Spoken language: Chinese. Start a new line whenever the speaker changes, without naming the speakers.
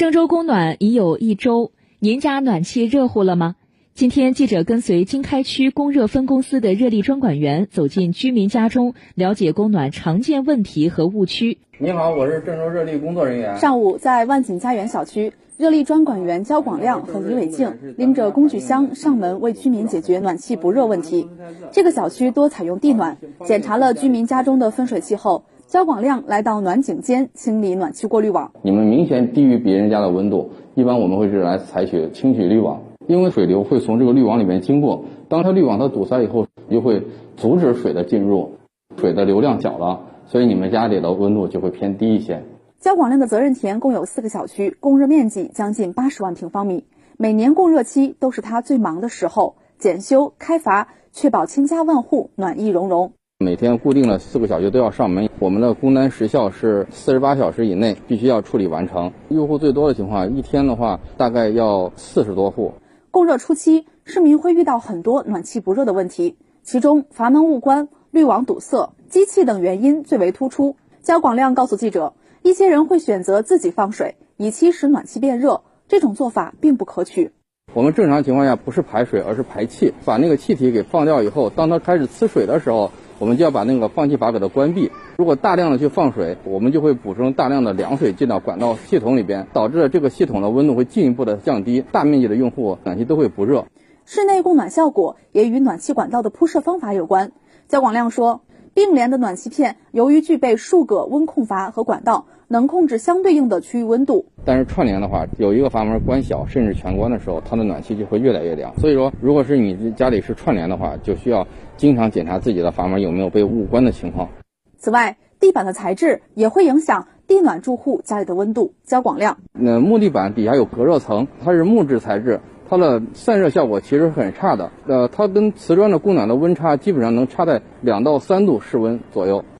郑州供暖已有一周，您家暖气热乎了吗？今天，记者跟随经开区供热分公司的热力专管员走进居民家中，了解供暖常见问题和误区。
你好，我是郑州热力工作人员。
上午，在万锦家园小区，热力专管员焦广亮和李伟静拎着工具箱上门为居民解决暖气不热问题。这个小区多采用地暖，检查了居民家中的分水器后。焦广亮来到暖井间清理暖气过滤网。
你们明显低于别人家的温度，一般我们会是来采取清洗滤网，因为水流会从这个滤网里面经过，当它滤网它堵塞以后，就会阻止水的进入，水的流量小了，所以你们家里的温度就会偏低一些。
焦广亮的责任田共有四个小区，供热面积将近八十万平方米，每年供热期都是他最忙的时候，检修开阀，确保千家万户暖意融融。
每天固定的四个小区都要上门，我们的工单时效是四十八小时以内必须要处理完成。用户最多的情况，一天的话大概要四十多户。
供热初期，市民会遇到很多暖气不热的问题，其中阀门误关、滤网堵塞、机器等原因最为突出。焦广亮告诉记者，一些人会选择自己放水，以期使暖气变热，这种做法并不可取。
我们正常情况下不是排水，而是排气，把那个气体给放掉以后，当它开始呲水的时候。我们就要把那个放气阀给它关闭。如果大量的去放水，我们就会补充大量的凉水进到管道系统里边，导致这个系统的温度会进一步的降低，大面积的用户暖气都会不热。
室内供暖效果也与暖气管道的铺设方法有关。焦广亮说。并联的暖气片由于具备数个温控阀和管道，能控制相对应的区域温度。
但是串联的话，有一个阀门关小甚至全关的时候，它的暖气就会越来越凉。所以说，如果是你家里是串联的话，就需要经常检查自己的阀门有没有被误关的情况。
此外，地板的材质也会影响地暖住户家里的温度。焦广亮，
那木地板底下有隔热层，它是木质材质。它的散热效果其实很差的，呃，它跟瓷砖的供暖的温差基本上能差在两到三度室温左右。